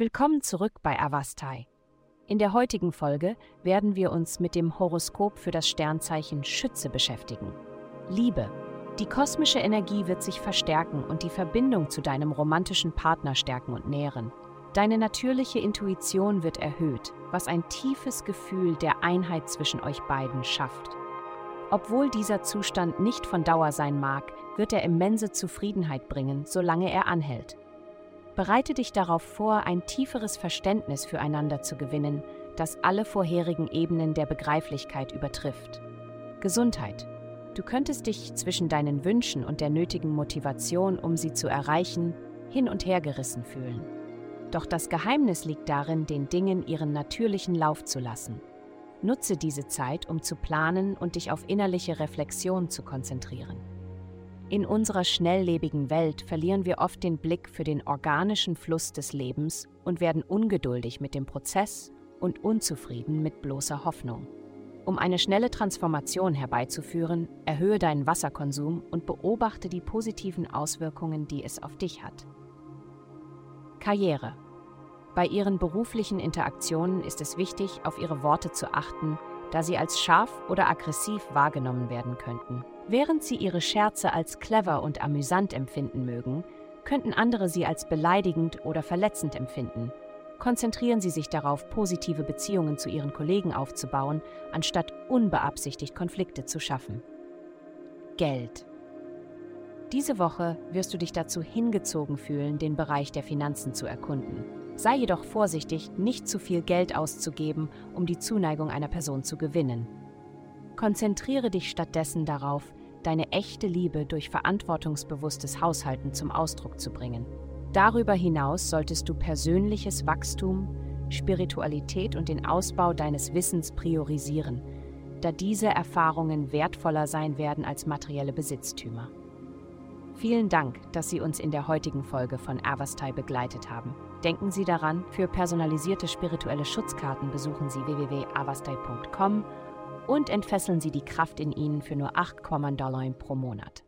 Willkommen zurück bei Avastai. In der heutigen Folge werden wir uns mit dem Horoskop für das Sternzeichen Schütze beschäftigen. Liebe. Die kosmische Energie wird sich verstärken und die Verbindung zu deinem romantischen Partner stärken und nähren. Deine natürliche Intuition wird erhöht, was ein tiefes Gefühl der Einheit zwischen euch beiden schafft. Obwohl dieser Zustand nicht von Dauer sein mag, wird er immense Zufriedenheit bringen, solange er anhält. Bereite dich darauf vor, ein tieferes Verständnis füreinander zu gewinnen, das alle vorherigen Ebenen der Begreiflichkeit übertrifft. Gesundheit. Du könntest dich zwischen deinen Wünschen und der nötigen Motivation, um sie zu erreichen, hin und her gerissen fühlen. Doch das Geheimnis liegt darin, den Dingen ihren natürlichen Lauf zu lassen. Nutze diese Zeit, um zu planen und dich auf innerliche Reflexion zu konzentrieren. In unserer schnelllebigen Welt verlieren wir oft den Blick für den organischen Fluss des Lebens und werden ungeduldig mit dem Prozess und unzufrieden mit bloßer Hoffnung. Um eine schnelle Transformation herbeizuführen, erhöhe deinen Wasserkonsum und beobachte die positiven Auswirkungen, die es auf dich hat. Karriere. Bei ihren beruflichen Interaktionen ist es wichtig, auf ihre Worte zu achten, da sie als scharf oder aggressiv wahrgenommen werden könnten. Während sie ihre Scherze als clever und amüsant empfinden mögen, könnten andere sie als beleidigend oder verletzend empfinden. Konzentrieren Sie sich darauf, positive Beziehungen zu Ihren Kollegen aufzubauen, anstatt unbeabsichtigt Konflikte zu schaffen. Geld. Diese Woche wirst du dich dazu hingezogen fühlen, den Bereich der Finanzen zu erkunden. Sei jedoch vorsichtig, nicht zu viel Geld auszugeben, um die Zuneigung einer Person zu gewinnen. Konzentriere dich stattdessen darauf, deine echte Liebe durch verantwortungsbewusstes Haushalten zum Ausdruck zu bringen. Darüber hinaus solltest du persönliches Wachstum, Spiritualität und den Ausbau deines Wissens priorisieren, da diese Erfahrungen wertvoller sein werden als materielle Besitztümer. Vielen Dank, dass Sie uns in der heutigen Folge von Avastai begleitet haben. Denken Sie daran, für personalisierte spirituelle Schutzkarten besuchen Sie www.avastai.com und entfesseln Sie die Kraft in Ihnen für nur 8 Dollar pro Monat.